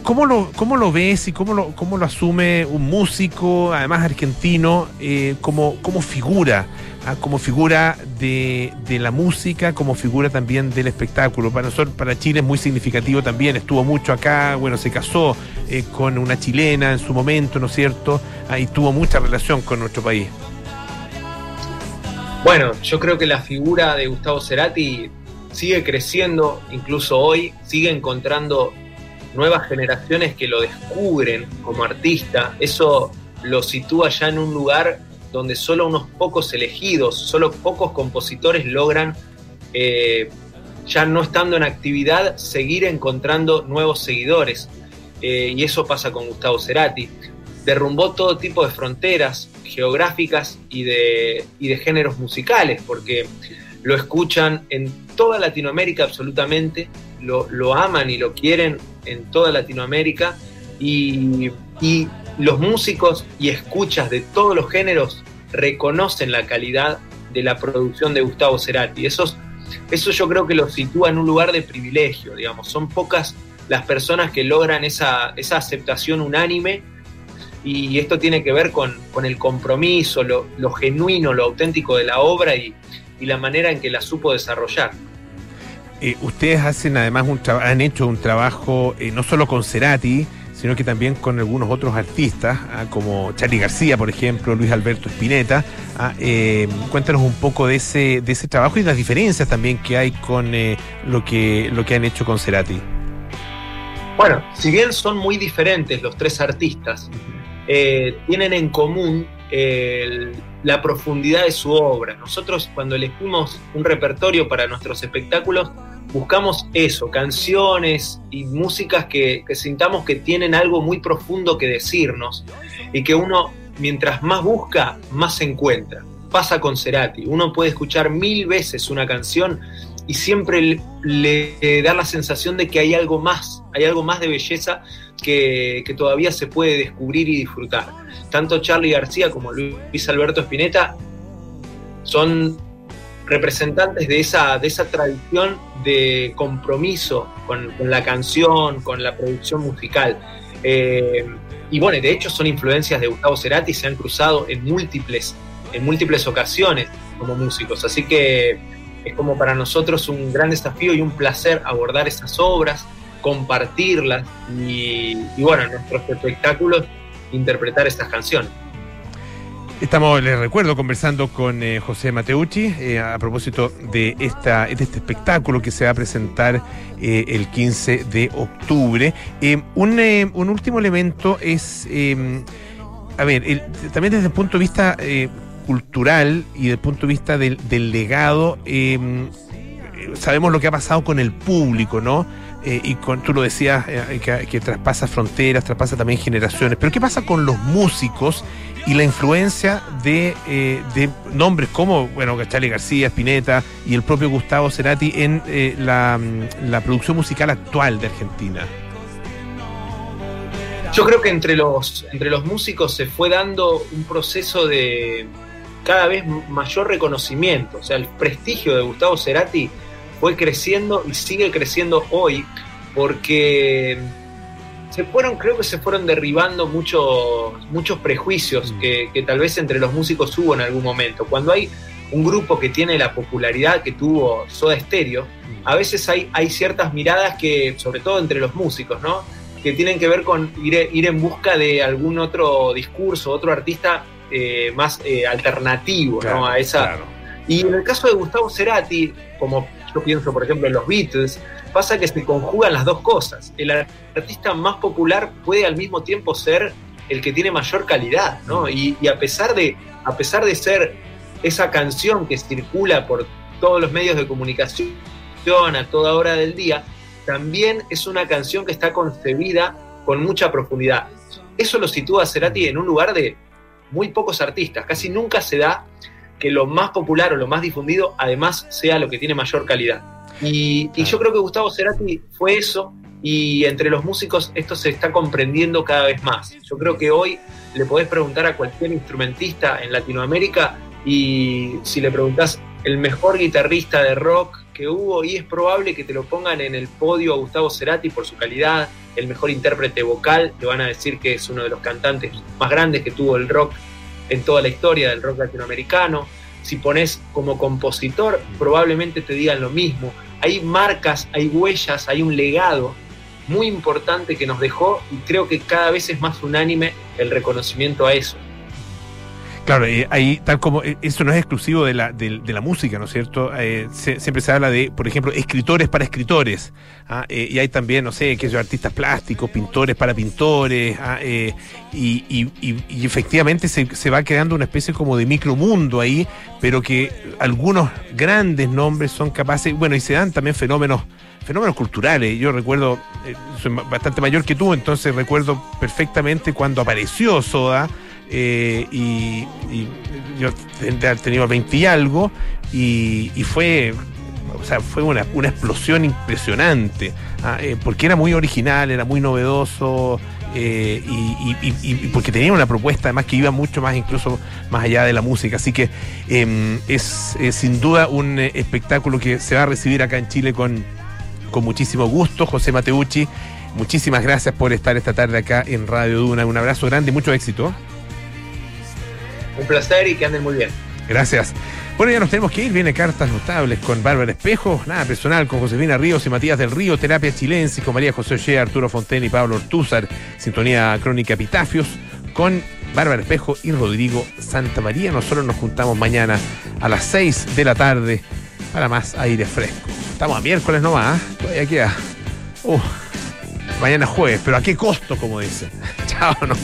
¿Cómo lo, ¿Cómo lo ves y cómo lo, cómo lo asume un músico, además argentino, eh, como, como figura? Ah, como figura de, la música, como figura también del espectáculo. Para nosotros, para Chile es muy significativo también, estuvo mucho acá, bueno, se casó eh, con una chilena en su momento, ¿no es cierto? Ah, y tuvo mucha relación con nuestro país. Bueno, yo creo que la figura de Gustavo Cerati sigue creciendo, incluso hoy, sigue encontrando nuevas generaciones que lo descubren como artista, eso lo sitúa ya en un lugar donde solo unos pocos elegidos, solo pocos compositores logran, eh, ya no estando en actividad, seguir encontrando nuevos seguidores. Eh, y eso pasa con Gustavo Cerati. Derrumbó todo tipo de fronteras geográficas y de, y de géneros musicales, porque lo escuchan en toda Latinoamérica absolutamente, lo, aman y lo quieren en toda Latinoamérica y, los músicos y escuchas de todos los géneros reconocen la calidad de la producción de Gustavo Cerati. Eso, yo creo que lo sitúa en un lugar de privilegio, digamos. Son pocas las personas que logran esa, esa aceptación unánime y esto tiene que ver con, el compromiso, lo, genuino, lo auténtico de la obra y, y la manera en que la supo desarrollar. Eh, ustedes hacen además un han hecho un trabajo eh, no solo con Cerati, sino que también con algunos otros artistas, ah, como Charlie García, por ejemplo, Luis Alberto Spinetta. Ah, eh, cuéntanos un poco de ese, de ese trabajo y las diferencias también que hay con lo, que, lo que han hecho con Cerati. Bueno, si bien son muy diferentes los tres artistas, tienen en común la profundidad de su obra. Nosotros cuando elegimos un repertorio para nuestros espectáculos, buscamos eso, canciones y músicas que, sintamos que tienen algo muy profundo que decirnos y que uno, mientras más busca, más se encuentra. Pasa con Cerati, uno puede escuchar mil veces una canción y siempre le, da la sensación de que hay algo más, hay algo más de belleza que, todavía se puede descubrir y disfrutar. Tanto Charlie García como Luis Alberto Spinetta son representantes de esa, de esa tradición de compromiso con, la canción, con la producción musical. Eh, y bueno, de hecho son influencias de Gustavo Cerati, se han cruzado en múltiples, en múltiples ocasiones como músicos. Así que es como para nosotros un gran desafío y un placer abordar esas obras, compartirlas y, bueno, en nuestros espectáculos interpretar estas canciones. Estamos, les recuerdo, conversando con eh, José Mateucci eh, a propósito de, esta, de este espectáculo que se va a presentar eh, el 15 de octubre. Un, un, último elemento es, a ver, también desde el punto de vista cultural y desde el punto de vista del, del legado, sabemos lo que ha pasado con el público, ¿no? Y con, tú lo decías, que, que, traspasa fronteras, traspasa también generaciones. Pero ¿qué pasa con los músicos y la influencia de, eh, nombres como, bueno, García, Spinetta y el propio Gustavo Cerati en eh, la, la, producción musical actual de Argentina? Yo creo que entre los, entre los músicos se fue dando un proceso de cada vez mayor reconocimiento. O sea, el prestigio de Gustavo Cerati fue creciendo y sigue creciendo hoy porque se fueron, creo que se fueron derribando muchos, muchos prejuicios mm. que, que, tal vez entre los músicos hubo en algún momento. Cuando hay un grupo que tiene la popularidad que tuvo Soda Stereo, mm. a veces hay, hay ciertas miradas que, sobre todo entre los músicos, ¿no? que tienen que ver con ir, ir en busca de algún otro discurso, otro artista eh, más eh, alternativo claro, ¿no? a esa. Claro. Y en el caso de Gustavo Cerati, como yo pienso, por ejemplo, en los Beatles, pasa que se conjugan las dos cosas. El artista más popular puede al mismo tiempo ser el que tiene mayor calidad, ¿no? Y, y, a, pesar de, a pesar de ser esa canción que circula por todos los medios de comunicación a toda hora del día, también es una canción que está concebida con mucha profundidad. Eso lo sitúa a Cerati en un lugar de muy pocos artistas. Casi nunca se da que lo más popular o lo más difundido además sea lo que tiene mayor calidad. Y, y, yo creo que Gustavo Cerati fue eso y entre los músicos esto se está comprendiendo cada vez más. Yo creo que hoy le podés preguntar a cualquier instrumentista en Latinoamérica y si le preguntás el mejor guitarrista de rock que hubo y es probable que te lo pongan en el podio a Gustavo Cerati por su calidad, el mejor intérprete vocal, te van a decir que es uno de los cantantes más grandes que tuvo el rock en toda la historia del rock latinoamericano si pones como compositor, probablemente te digan lo mismo. Hay marcas, hay huellas, hay un legado muy importante que nos dejó y creo que cada vez es más unánime el reconocimiento a eso. Claro, eh, ahí tal como eh, eso no es exclusivo de la, de, de la música, ¿no es cierto? Eh, se, siempre se habla de, por ejemplo, escritores para escritores, ¿ah? eh, y hay también, no sé, que artistas plásticos, pintores para pintores, ¿ah? y, y, y, y, efectivamente se, va creando una especie como de micromundo ahí, pero que algunos grandes nombres son capaces, bueno, y se dan también fenómenos fenómenos culturales. Yo recuerdo, soy bastante mayor que tú, entonces recuerdo perfectamente cuando apareció Soda. Eh, y, yo tenido 20 y algo y, fue o sea, fue una, una explosión impresionante ¿ah? eh, porque era muy original, era muy novedoso eh, y, porque tenía una propuesta además que iba mucho más incluso más allá de la música. Así que es, es, sin duda un espectáculo que se va a recibir acá en Chile con, con muchísimo gusto. José Mateucci muchísimas gracias por estar esta tarde acá en Radio Duna. Un abrazo grande y mucho éxito un placer y que anden muy bien. Gracias. Bueno, ya nos tenemos que ir. Viene Cartas Notables con Bárbara Espejo, nada personal con Josefina Ríos y Matías del Río, Terapia Chilense con María José Ollea, Arturo Fonten y Pablo Ortúzar, Sintonía Crónica Epitafios con Bárbara Espejo y Rodrigo Santa María. Nosotros nos juntamos mañana a las 6 de la tarde para más aire fresco. Estamos a miércoles nomás, ¿eh? todavía queda. Uh, mañana jueves, pero a qué costo, como dicen. Chao, nos vemos.